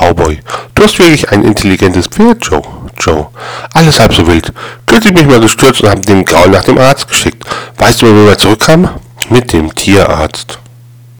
Cowboy. Du hast wirklich ein intelligentes Pferd, Joe. Joe. Alles halb so wild. Kürzlich bin ich mal gestürzt und habe den Gaul nach dem Arzt geschickt. Weißt du, wie wir zurückkamen? Mit dem Tierarzt.